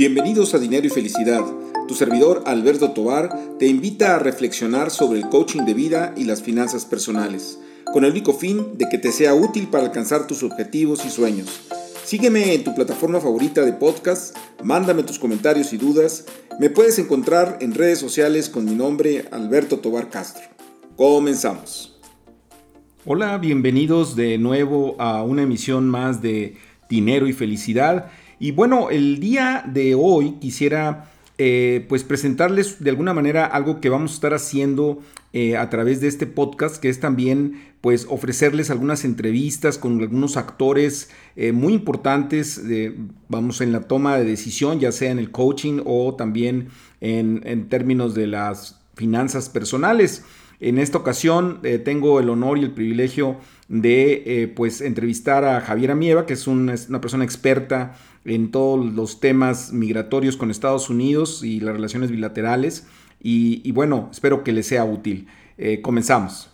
Bienvenidos a Dinero y Felicidad. Tu servidor Alberto Tobar te invita a reflexionar sobre el coaching de vida y las finanzas personales, con el único fin de que te sea útil para alcanzar tus objetivos y sueños. Sígueme en tu plataforma favorita de podcast, mándame tus comentarios y dudas. Me puedes encontrar en redes sociales con mi nombre Alberto Tobar Castro. Comenzamos. Hola, bienvenidos de nuevo a una emisión más de Dinero y Felicidad. Y bueno, el día de hoy quisiera eh, pues presentarles de alguna manera algo que vamos a estar haciendo eh, a través de este podcast, que es también pues ofrecerles algunas entrevistas con algunos actores eh, muy importantes, vamos, en la toma de decisión, ya sea en el coaching o también en, en términos de las finanzas personales. En esta ocasión tengo el honor y el privilegio de pues entrevistar a Javier Amieva, que es una persona experta en todos los temas migratorios con Estados Unidos y las relaciones bilaterales. Y, bueno, espero que les sea útil. Eh, comenzamos.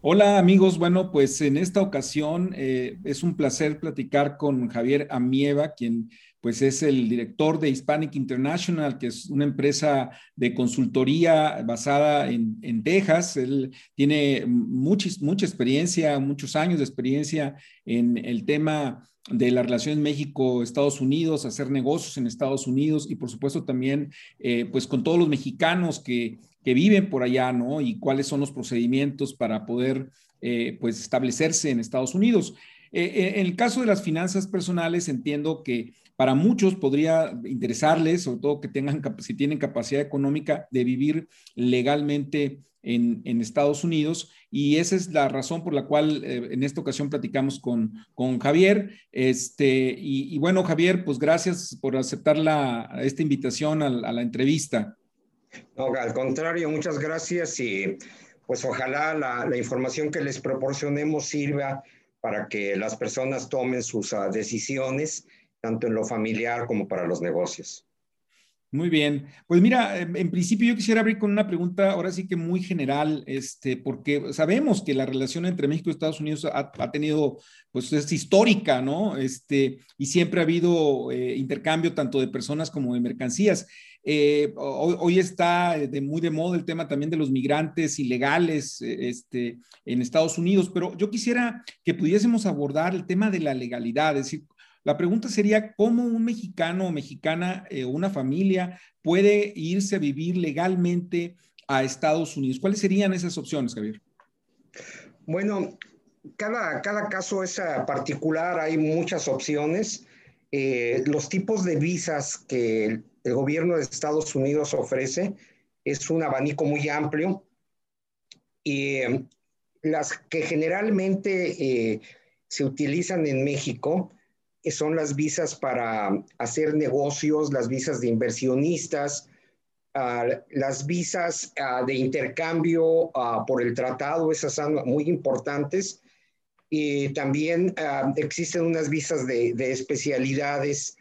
Hola amigos, bueno, pues en esta ocasión eh, es un placer platicar con Javier Amieva, quien pues es el director de Hispanic International, que es una empresa de consultoría basada en, en Texas. Él tiene mucha, mucha experiencia, muchos años de experiencia en el tema de la relación México-Estados Unidos, hacer negocios en Estados Unidos y por supuesto también eh, pues con todos los mexicanos que, que, viven por allá, ¿no? Y cuáles son los procedimientos para poder eh, pues establecerse en Estados Unidos. Eh, en el caso de las finanzas personales, entiendo que para muchos podría interesarles, sobre todo que tengan, si tienen capacidad económica de vivir legalmente en, Estados Unidos y esa es la razón por la cual eh, en esta ocasión platicamos con, con Javier. Este, y, bueno, Javier, pues gracias por aceptar la, esta invitación a, la entrevista. No, al contrario, muchas gracias y pues ojalá la, la, información que les proporcionemos sirva para que las personas tomen sus uh, decisiones, tanto en lo familiar como para los negocios. Muy bien. Pues mira, en, principio yo quisiera abrir con una pregunta, ahora sí que muy general, este, porque sabemos que la relación entre México y Estados Unidos ha, tenido, pues es histórica, ¿no? Este, y siempre ha habido eh, intercambio tanto de personas como de mercancías. Eh, hoy, está de, muy de moda el tema también de los migrantes ilegales eh, este, en Estados Unidos, pero yo quisiera que pudiésemos abordar el tema de la legalidad, es decir, la pregunta sería, ¿cómo un mexicano o mexicana o eh, una familia puede irse a vivir legalmente a Estados Unidos? ¿Cuáles serían esas opciones, Javier? Bueno, cada, cada caso es particular, hay muchas opciones. Eh, los tipos de visas que el, gobierno de Estados Unidos ofrece es un abanico muy amplio y eh, las que generalmente se utilizan en México son las visas para hacer negocios, las visas de inversionistas, ah, las visas ah, de intercambio ah, por el tratado, esas son muy importantes. Y también existen unas visas de, de, especialidades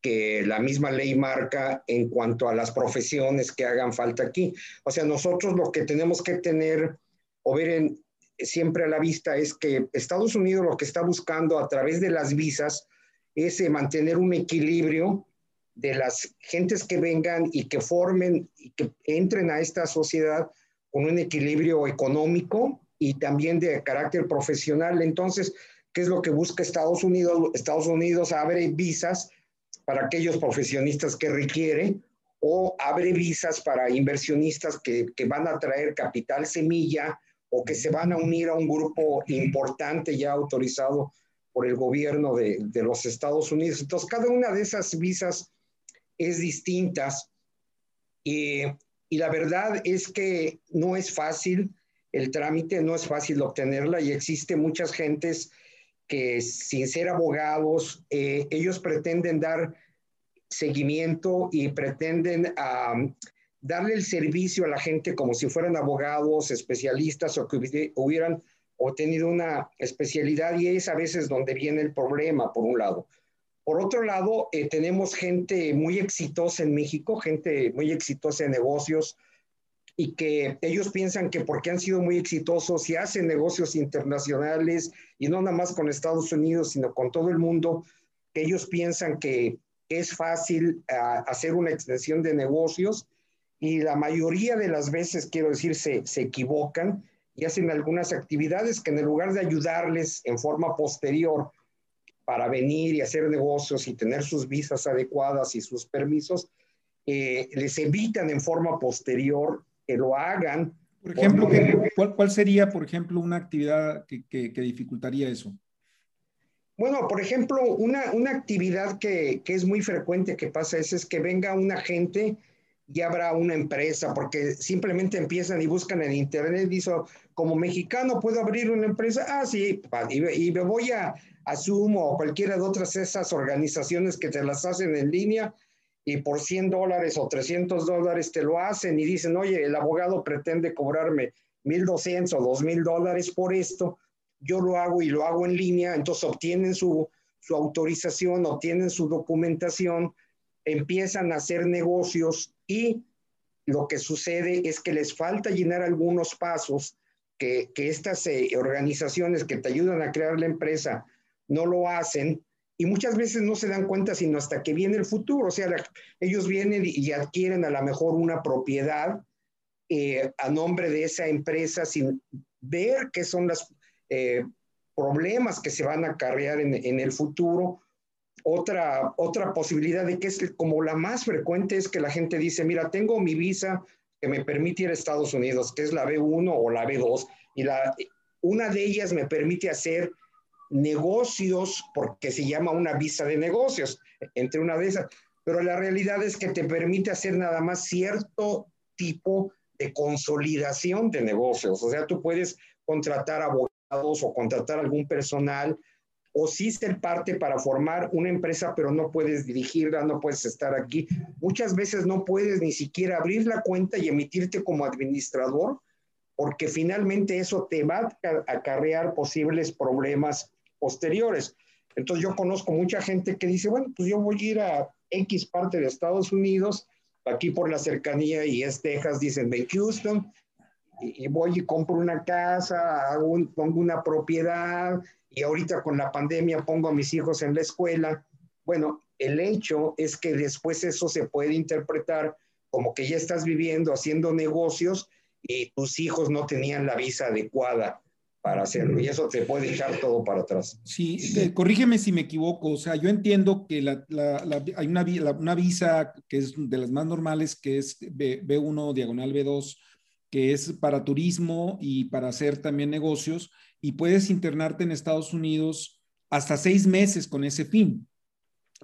que la misma ley marca en cuanto a las profesiones que hagan falta aquí. O sea, nosotros lo que tenemos que tener o ver en, siempre a la vista es que Estados Unidos lo que está buscando a través de las visas es eh, mantener un equilibrio de las gentes que vengan y que formen y que entren a esta sociedad con un equilibrio económico y también de carácter profesional. Entonces, ¿qué es lo que busca Estados Unidos? Estados Unidos abre visas para aquellos profesionistas que requiere o abre visas para inversionistas que, que van a traer capital semilla o que se van a unir a un grupo importante ya autorizado por el gobierno de, de, los Estados Unidos. Entonces, cada una de esas visas es distintas y, y la verdad es que no es fácil el trámite, no es fácil obtenerla y existe muchas gentes que sin ser abogados, eh, ellos pretenden dar seguimiento y pretenden darle el servicio a la gente como si fueran abogados, especialistas o que hubieran o tenido una especialidad y es a veces donde viene el problema, por un lado. Por otro lado, eh, tenemos gente muy exitosa en México, gente muy exitosa en negocios y que ellos piensan que porque han sido muy exitosos y hacen negocios internacionales y no nada más con Estados Unidos, sino con todo el mundo, que ellos piensan que es fácil ah, hacer una extensión de negocios y la mayoría de las veces, quiero decir, se, se equivocan y hacen algunas actividades que en lugar de ayudarles en forma posterior para venir y hacer negocios y tener sus visas adecuadas y sus permisos, eh, les evitan en forma posterior que lo hagan. Por ejemplo, ¿cuál, sería, por ejemplo, una actividad que, que, dificultaría eso? Bueno, por ejemplo, una, una actividad que, que, es muy frecuente que pasa es, es que venga una gente y abra una empresa, porque simplemente empiezan y buscan en internet, dice, como mexicano puedo abrir una empresa, ah, sí, y, y me voy a, Asumo o cualquiera de otras esas organizaciones que te las hacen en línea y por 100 dólares o 300 dólares te lo hacen y dicen, oye, el abogado pretende cobrarme 1.200 o 2.000 dólares por esto, yo lo hago y lo hago en línea, entonces obtienen su, su autorización, obtienen su documentación, empiezan a hacer negocios y lo que sucede es que les falta llenar algunos pasos que, que estas eh, organizaciones que te ayudan a crear la empresa no lo hacen y muchas veces no se dan cuenta sino hasta que viene el futuro. O sea, ellos vienen y adquieren a lo mejor una propiedad eh, a nombre de esa empresa sin ver qué son los eh, problemas que se van a acarrear en, en, el futuro. Otra, otra posibilidad de que es como la más frecuente es que la gente dice, mira, tengo mi visa que me permite ir a Estados Unidos, que es la B1 o la B2, y la, una de ellas me permite hacer negocios, porque se llama una visa de negocios, entre una de esas, pero la realidad es que te permite hacer nada más cierto tipo de consolidación de negocios. O sea, tú puedes contratar abogados o contratar algún personal o sí ser parte para formar una empresa, pero no puedes dirigirla, no puedes estar aquí. Muchas veces no puedes ni siquiera abrir la cuenta y emitirte como administrador, porque finalmente eso te va a acarrear posibles problemas posteriores. Entonces yo conozco mucha gente que dice, bueno, pues yo voy a ir a X parte de Estados Unidos, aquí por la cercanía y es Texas, dicen, ven Houston, y, voy y compro una casa, hago pongo una propiedad, y ahorita con la pandemia pongo a mis hijos en la escuela. Bueno, el hecho es que después eso se puede interpretar como que ya estás viviendo, haciendo negocios y tus hijos no tenían la visa adecuada para hacerlo y eso te puede echar todo para atrás. Sí, corrígeme si me equivoco, o sea, yo entiendo que la, la, hay una, una, visa que es de las más normales, que es B, B1 diagonal B2, que es para turismo y para hacer también negocios, y puedes internarte en Estados Unidos hasta seis meses con ese fin.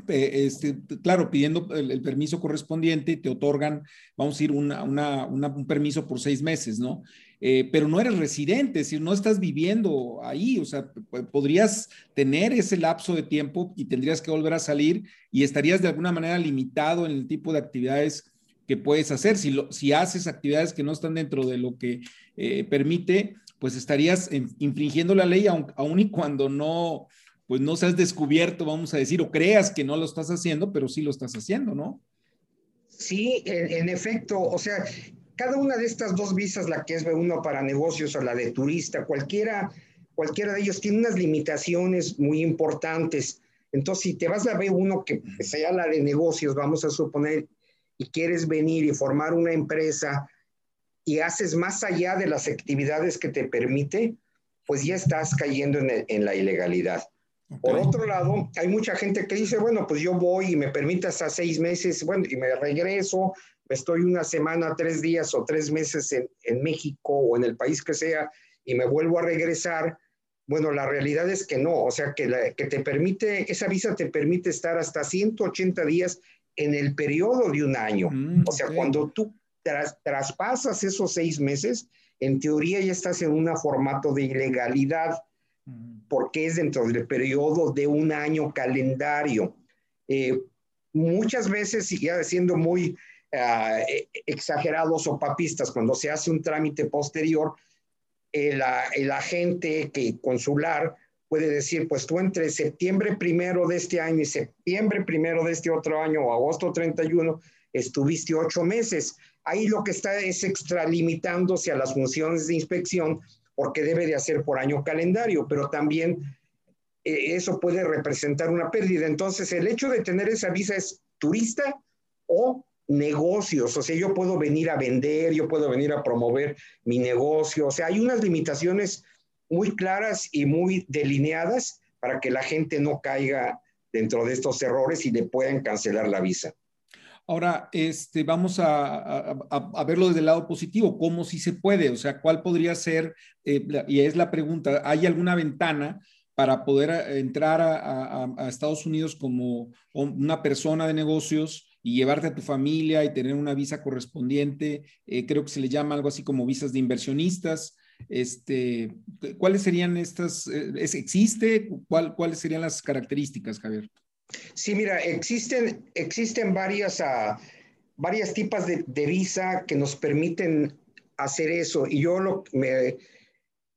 Este, claro, pidiendo el, permiso correspondiente, te otorgan, vamos a ir, una, una, un permiso por seis meses, ¿no? Eh, pero no eres residente, es decir, no estás viviendo ahí, o sea, podrías tener ese lapso de tiempo y tendrías que volver a salir y estarías de alguna manera limitado en el tipo de actividades que puedes hacer. Si, lo, si haces actividades que no están dentro de lo que eh, permite, pues estarías infringiendo la ley, aun, y cuando no, pues no seas descubierto, vamos a decir, o creas que no lo estás haciendo, pero sí lo estás haciendo, ¿no? Sí, en efecto, o sea, cada una de estas dos visas, la que es B1 para negocios o la de turista, cualquiera, cualquiera de ellos tiene unas limitaciones muy importantes. Entonces, si te vas a B1, que sea la de negocios, vamos a suponer, y quieres venir y formar una empresa y haces más allá de las actividades que te permite, pues ya estás cayendo en, en la ilegalidad. Por otro lado, hay mucha gente que dice, bueno, pues yo voy y me permite hasta seis meses, bueno, y me regreso, estoy una semana, tres días o tres meses en, en, México o en el país que sea y me vuelvo a regresar, bueno, la realidad es que no, o sea, que, la, que te permite, esa visa te permite estar hasta 180 días en el periodo de un año. Mm, o sea, cuando tú tras, traspasas esos seis meses, en teoría ya estás en un formato de ilegalidad. Porque es dentro del periodo de un año calendario. Eh, muchas veces, ya siendo muy uh, exagerados o papistas, cuando se hace un trámite posterior, el, el, agente que consular puede decir, pues tú entre septiembre primero de este año y septiembre primero de este otro año o agosto 31 estuviste ocho meses. Ahí lo que está es extralimitándose a las funciones de inspección porque debe de hacer por año calendario, pero también eh, eso puede representar una pérdida. Entonces, el hecho de tener esa visa es turista o negocios, o sea, yo puedo venir a vender, yo puedo venir a promover mi negocio, o sea, hay unas limitaciones muy claras y muy delineadas para que la gente no caiga dentro de estos errores y le puedan cancelar la visa. Ahora, este, vamos a, verlo desde el lado positivo, cómo si se puede, o sea, cuál podría ser, eh, y es la pregunta, ¿hay alguna ventana para poder eh, entrar a, Estados Unidos como una persona de negocios y llevarte a tu familia y tener una visa correspondiente? Eh, creo que se le llama algo así como visas de inversionistas. Este, ¿Cuáles serían estas? ¿Existe? ¿Cuál, ¿Cuáles serían las características, Javier? Sí, mira, existen, existen varias, uh, varias tipas de, de, visa que nos permiten hacer eso. Y yo me,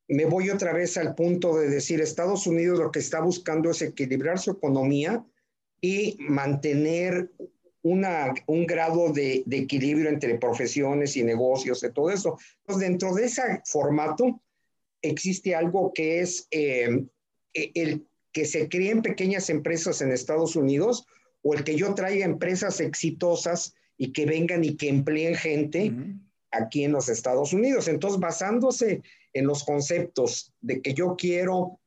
me voy otra vez al punto de decir, Estados Unidos lo que está buscando es equilibrar su economía y mantener una, un grado de, de, equilibrio entre profesiones y negocios y todo eso. Entonces, dentro de ese formato existe algo que es eh, el que se creen pequeñas empresas en Estados Unidos o el que yo traiga empresas exitosas y que vengan y que empleen gente aquí en los Estados Unidos. Entonces, basándose en los conceptos de que yo quiero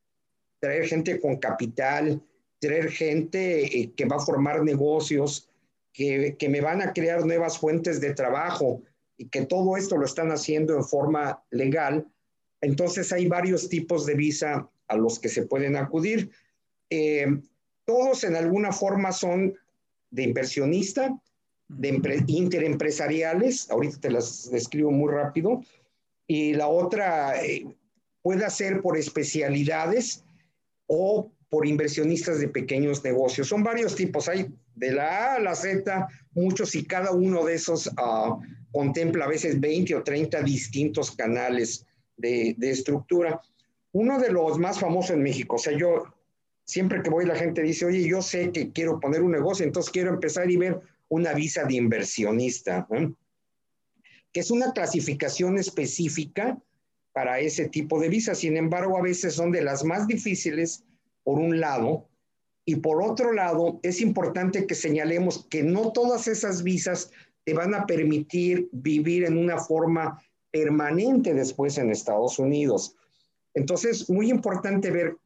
traer gente con capital, traer gente eh, que va a formar negocios, que, que me van a crear nuevas fuentes de trabajo y que todo esto lo están haciendo en forma legal, entonces hay varios tipos de visa a los que se pueden acudir. Eh, todos en alguna forma son de inversionista, de interempresariales, ahorita te las describo muy rápido, y la otra eh, puede ser por especialidades o por inversionistas de pequeños negocios. Son varios tipos, hay de la A a la Z, muchos y cada uno de esos uh, contempla a veces 20 o 30 distintos canales de, de estructura. Uno de los más famosos en México, o sea, yo siempre que voy la gente dice, oye, yo sé que quiero poner un negocio, entonces quiero empezar y ver una visa de inversionista, que es una clasificación específica para ese tipo de visas. Sin embargo, a veces son de las más difíciles, por un lado, y por otro lado, es importante que señalemos que no todas esas visas te van a permitir vivir en una forma permanente después en Estados Unidos. Entonces, muy importante ver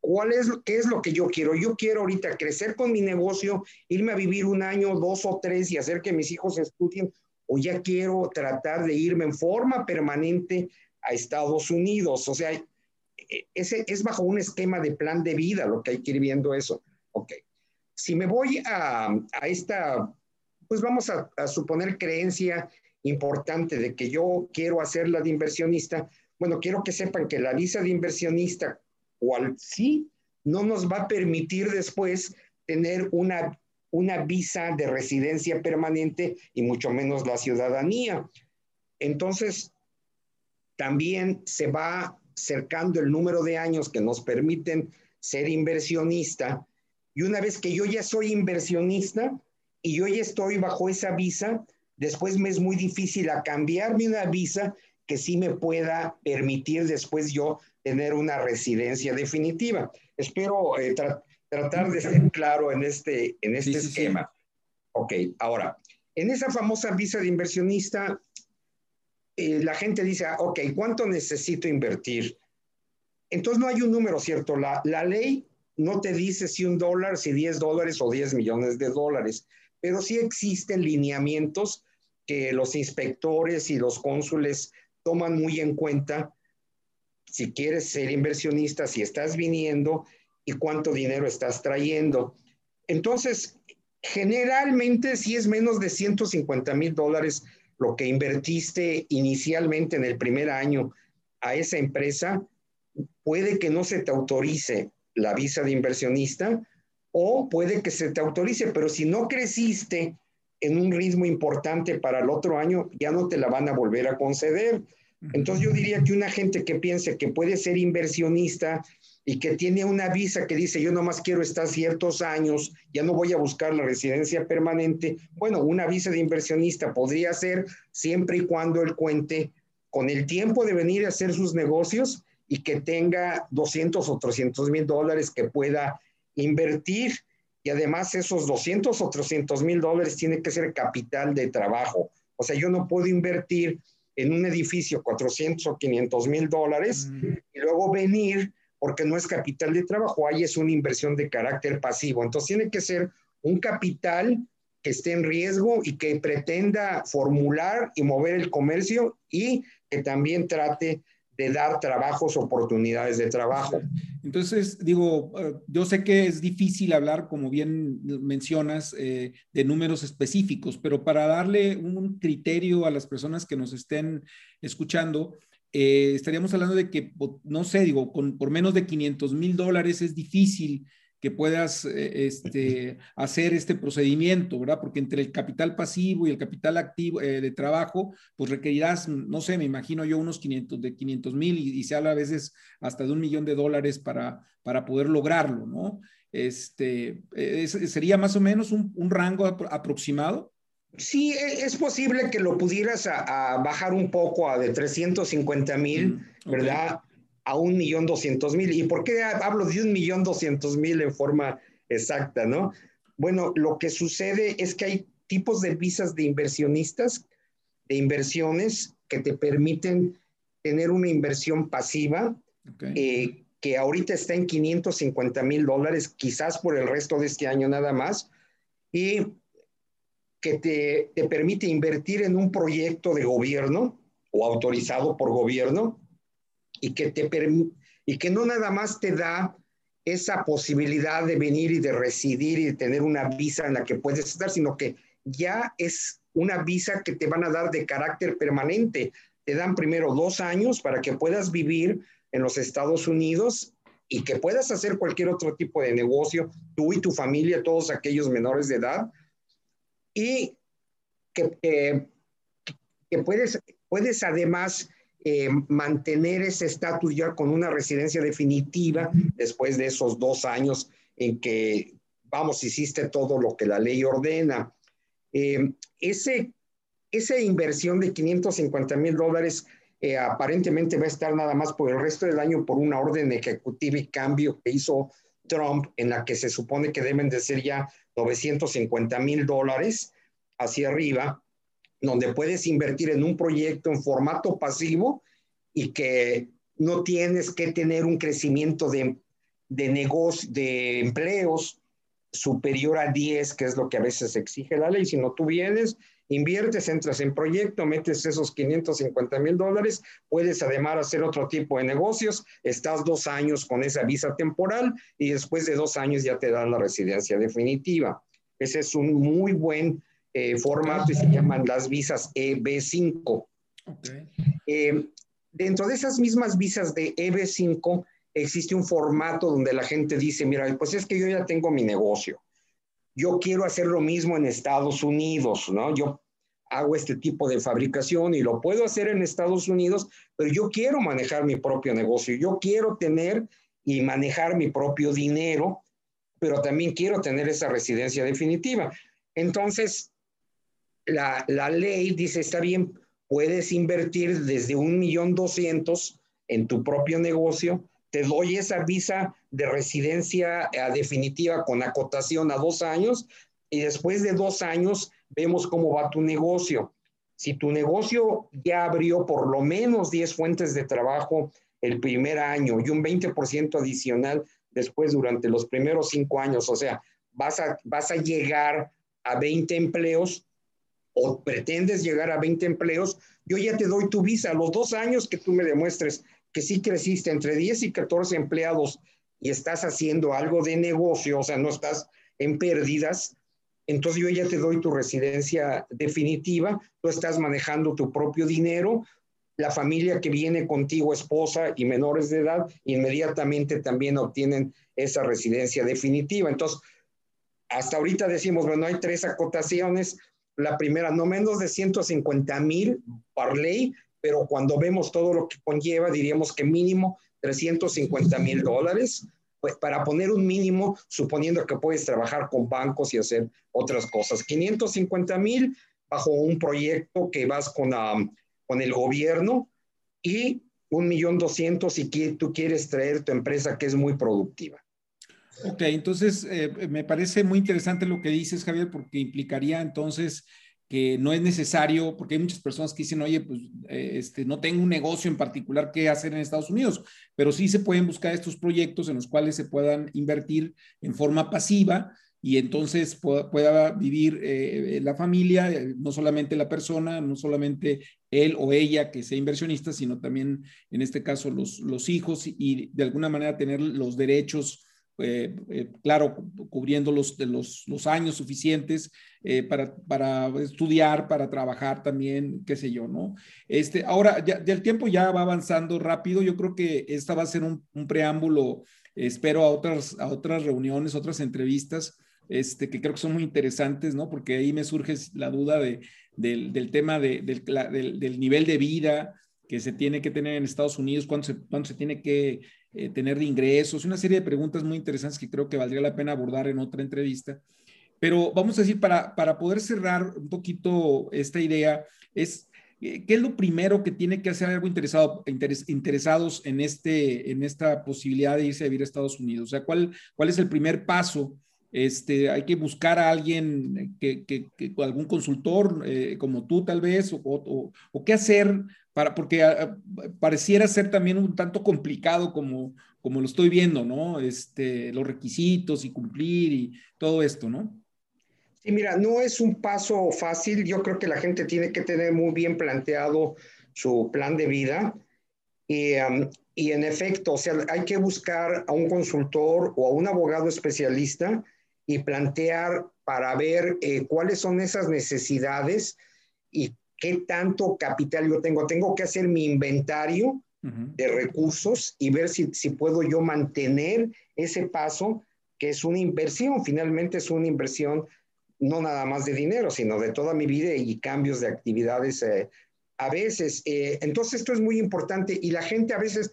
cuál es, qué es lo que yo quiero. Yo quiero ahorita crecer con mi negocio, irme a vivir un año, dos o tres y hacer que mis hijos estudien, o ya quiero tratar de irme en forma permanente a Estados Unidos. O sea, e, ese es bajo un esquema de plan de vida lo que hay que ir viendo eso. Ok. Si me voy a, a esta, pues vamos a, a suponer creencia importante de que yo quiero hacerla de inversionista, bueno, quiero que sepan que la visa de inversionista, cual sí, no nos va a permitir después tener una, una visa de residencia permanente y mucho menos la ciudadanía. Entonces, también se va cercando el número de años que nos permiten ser inversionista. Y una vez que yo ya soy inversionista y yo ya estoy bajo esa visa, después me es muy difícil a cambiarme una visa que sí me pueda permitir después yo tener una residencia definitiva. Espero eh, tratar de ser claro en este, en este esquema. Ok, ahora, en esa famosa visa de inversionista, eh, la gente dice, ah, ok, ¿cuánto necesito invertir? Entonces no hay un número, ¿cierto? La, la ley no te dice si un dólar, si 10 dólares o 10 millones de dólares, pero sí existen lineamientos que los inspectores y los cónsules toman muy en cuenta si quieres ser inversionista, si estás viniendo y cuánto dinero estás trayendo. Entonces, generalmente si es menos de 150 mil dólares lo que invertiste inicialmente en el primer año a esa empresa, puede que no se te autorice la visa de inversionista o puede que se te autorice, pero si no creciste en un ritmo importante para el otro año, ya no te la van a volver a conceder. Entonces yo diría que una gente que piense que puede ser inversionista y que tiene una visa que dice yo nomás quiero estar ciertos años, ya no voy a buscar la residencia permanente, bueno, una visa de inversionista podría ser siempre y cuando él cuente con el tiempo de venir a hacer sus negocios y que tenga 200 o 300 mil dólares que pueda invertir. Y además esos 200 o 300 mil dólares tiene que ser capital de trabajo. O sea, yo no puedo invertir en un edificio 400 o 500 mil dólares y luego venir porque no es capital de trabajo, ahí es una inversión de carácter pasivo. Entonces tiene que ser un capital que esté en riesgo y que pretenda formular y mover el comercio y que también trate de dar trabajos, oportunidades de trabajo. Entonces, digo, eh, yo sé que es difícil hablar, como bien mencionas, eh, de números específicos, pero para darle un criterio a las personas que nos estén escuchando, eh, estaríamos hablando de que, no sé, digo, con, por menos de 500 mil dólares es difícil que puedas eh, este, hacer este procedimiento, ¿verdad? Porque entre el capital pasivo y el capital activo eh, de trabajo, pues requerirás, no sé, me imagino yo unos 500 de 500 mil y, se habla a veces hasta de un millón de dólares para, para poder lograrlo, ¿no? Este, ¿Sería más o menos un, un rango aproximado? Sí, e, es posible que lo pudieras a, bajar un poco a de 350 mil, mm, ¿verdad? A un millón doscientos mil. ¿Y por qué hablo de un millón doscientos mil en forma exacta, no? Bueno, lo que sucede es que hay tipos de visas de inversionistas, de inversiones que te permiten tener una inversión pasiva, eh, que ahorita está en 550 mil dólares, quizás por el resto de este año nada más. Y que te, permite invertir en un proyecto de gobierno o autorizado por gobierno y que, te y que no nada más te da esa posibilidad de venir y de residir y de tener una visa en la que puedes estar, sino que ya es una visa que te van a dar de carácter permanente. Te dan primero dos años para que puedas vivir en los Estados Unidos y que puedas hacer cualquier otro tipo de negocio, tú y tu familia, todos aquellos menores de edad, y que, que puedes, puedes además eh, mantener ese estatus ya con una residencia definitiva después de esos dos años en que, vamos, hiciste todo lo que la ley ordena. Eh, ese, esa inversión de 550 mil dólares eh, aparentemente va a estar nada más por el resto del año por una orden ejecutiva y cambio que hizo Trump, en la que se supone que deben de ser ya 950 mil dólares hacia arriba, donde puedes invertir en un proyecto en formato pasivo y que no tienes que tener un crecimiento de, de negocios, de empleos superior a 10, que es lo que a veces exige la ley, sino tú vienes, inviertes, entras en proyecto, metes esos 550 mil dólares, puedes además hacer otro tipo de negocios, estás dos años con esa visa temporal y después de dos años ya te dan la residencia definitiva. Ese es un muy buen eh, formato y se llaman las visas EB5. Eh, dentro de esas mismas visas de EB5 existe un formato donde la gente dice, mira, pues es que yo ya tengo mi negocio. Yo quiero hacer lo mismo en Estados Unidos, ¿no? Yo hago este tipo de fabricación y lo puedo hacer en Estados Unidos, pero yo quiero manejar mi propio negocio, yo quiero tener y manejar mi propio dinero, pero también quiero tener esa residencia definitiva. Entonces, la, la ley dice, está bien, puedes invertir desde un millón doscientos en tu propio negocio, te doy esa visa de residencia eh, definitiva con acotación a dos años y después de dos años vemos cómo va tu negocio. Si tu negocio ya abrió por lo menos 10 fuentes de trabajo el primer año y un 20% adicional después durante los primeros cinco años, o sea, vas a, vas a llegar a 20 empleos, o pretendes llegar a 20 empleos, yo ya te doy tu visa. Los dos años que tú me demuestres que sí creciste entre 10 y 14 empleados y estás haciendo algo de negocio, o sea, no estás en pérdidas, entonces yo ya te doy tu residencia definitiva, tú estás manejando tu propio dinero, la familia que viene contigo, esposa y menores de edad, inmediatamente también obtienen esa residencia definitiva. Entonces, hasta ahorita decimos, bueno, hay tres acotaciones, la primera, no menos de 150 mil por ley, pero cuando vemos todo lo que conlleva, diríamos que mínimo 350 mil dólares, pues para poner un mínimo, suponiendo que puedes trabajar con bancos y hacer otras cosas. 550 mil bajo un proyecto que vas con, con el gobierno y un millón doscientos y tú quieres traer tu empresa que es muy productiva. Ok, entonces eh, me parece muy interesante lo que dices, Javier, porque implicaría entonces que no es necesario, porque hay muchas personas que dicen, oye, pues eh, este, no tengo un negocio en particular que hacer en Estados Unidos, pero sí se pueden buscar estos proyectos en los cuales se puedan invertir en forma pasiva y entonces pueda, vivir eh, la familia, no solamente la persona, no solamente él o ella que sea inversionista, sino también en este caso los, los hijos y de alguna manera tener los derechos eh, eh, claro, cubriendo los, los, los años suficientes eh, para, para, estudiar, para trabajar también, qué sé yo, ¿no? Este, ahora, ya, el tiempo ya va avanzando rápido, yo creo que esta va a ser un, preámbulo, espero a otras, a otras reuniones, otras entrevistas, este, que creo que son muy interesantes, ¿no? Porque ahí me surge la duda de, del, del, tema de, del, del, nivel de vida que se tiene que tener en Estados Unidos, cuánto cuánto se tiene que eh, tener de ingresos, una serie de preguntas muy interesantes que creo que valdría la pena abordar en otra entrevista. Pero vamos a decir, para, para poder cerrar un poquito esta idea, es eh, ¿qué es lo primero que tiene que hacer algo interesado, interesados en, este, en esta posibilidad de irse a vivir a Estados Unidos? O sea, ¿cuál, cuál es el primer paso? Este, hay que buscar a alguien, que, que, algún consultor eh, como tú tal vez, o, o, o, qué hacer para, porque ah, ah, pareciera ser también un tanto complicado como, como lo estoy viendo, ¿no? Este, los requisitos y cumplir y todo esto, ¿no? Sí, mira, no es un paso fácil. Yo creo que la gente tiene que tener muy bien planteado su plan de vida. Y, y en efecto, o sea, hay que buscar a un consultor o a un abogado especialista y plantear para ver eh, cuáles son esas necesidades y qué tanto capital yo tengo. Tengo que hacer mi inventario de recursos y ver si, si puedo yo mantener ese paso, que es una inversión, finalmente es una inversión no nada más de dinero, sino de toda mi vida y cambios de actividades eh, a veces. Eh, entonces esto es muy importante y la gente a veces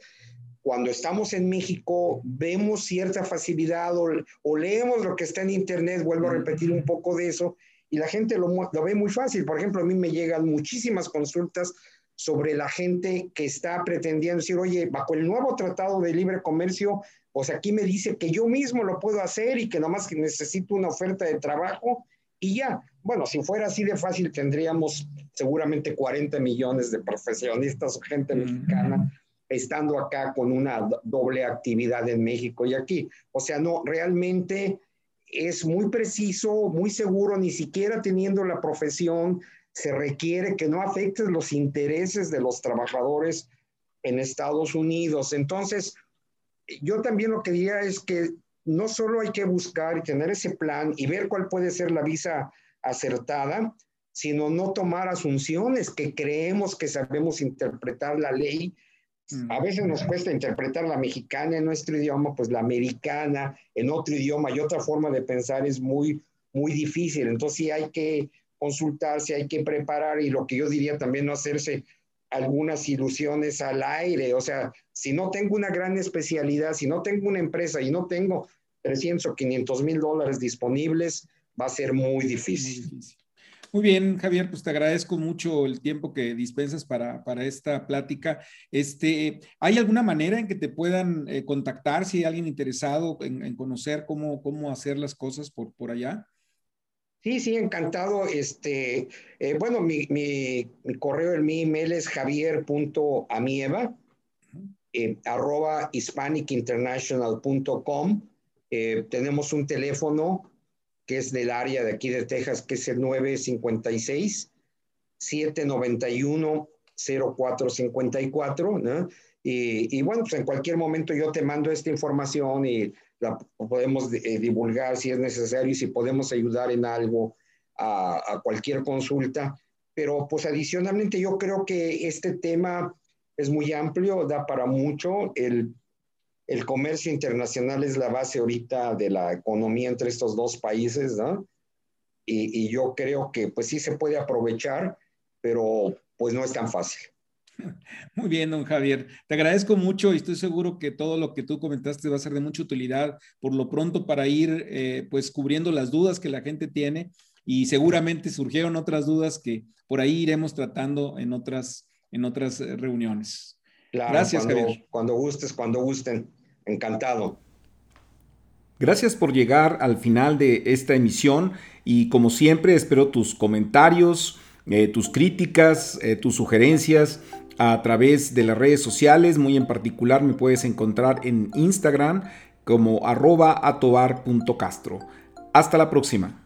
cuando estamos en México vemos cierta facilidad o, o, leemos lo que está en Internet, vuelvo a repetir un poco de eso, y la gente lo, lo, ve muy fácil. Por ejemplo, a mí me llegan muchísimas consultas sobre la gente que está pretendiendo decir, oye, bajo el nuevo tratado de libre comercio, pues aquí me dice que yo mismo lo puedo hacer y que nomás que necesito una oferta de trabajo y ya. Bueno, si fuera así de fácil, tendríamos seguramente 40 millones de profesionistas o gente mexicana estando acá con una doble actividad en México y aquí. O sea, no, realmente es muy preciso, muy seguro, ni siquiera teniendo la profesión, se requiere que no afectes los intereses de los trabajadores en Estados Unidos. Entonces, yo también lo que diría es que no solo hay que buscar y tener ese plan y ver cuál puede ser la visa acertada, sino no tomar asunciones que creemos que sabemos interpretar la ley a veces nos cuesta interpretar la mexicana en nuestro idioma, pues la americana en otro idioma y otra forma de pensar es muy, muy difícil. Entonces sí hay que consultarse, hay que preparar y lo que yo diría también no hacerse algunas ilusiones al aire. O sea, si no tengo una gran especialidad, si no tengo una empresa y no tengo 300 o 500 mil dólares disponibles, va a ser muy difícil. Muy difícil. Muy bien, Javier, pues te agradezco mucho el tiempo que dispensas para, para esta plática. Este, ¿Hay alguna manera en que te puedan eh, contactar si hay alguien interesado en, conocer cómo, cómo hacer las cosas por, por allá? Sí, sí, encantado. Este, eh, bueno, mi, mi, mi, correo, mi email es javier.amieva, eh, arroba hispanicinternational.com. Eh, tenemos un teléfono que es del área de aquí de Texas, que es el 956 791 0454, ¿no? Y, y, bueno, pues en cualquier momento yo te mando esta información y la podemos eh, divulgar si es necesario y si podemos ayudar en algo a, a, cualquier consulta. Pero pues adicionalmente yo creo que este tema es muy amplio, da para mucho. El el comercio internacional es la base ahorita de la economía entre estos dos países, ¿no? Y, yo creo que pues sí se puede aprovechar, pero pues no es tan fácil. Muy bien, don Javier. Te agradezco mucho y estoy seguro que todo lo que tú comentaste va a ser de mucha utilidad por lo pronto para ir eh, pues cubriendo las dudas que la gente tiene y seguramente surgieron otras dudas que por ahí iremos tratando en otras, en otras eh, Gracias, cuando, Cuando gustes, cuando gusten. Encantado. Gracias por llegar al final de esta emisión y como siempre espero tus comentarios, eh, tus críticas, eh, tus sugerencias a través de las redes sociales. Muy en particular me puedes encontrar en Instagram como arroba atobar.castro. Hasta la próxima.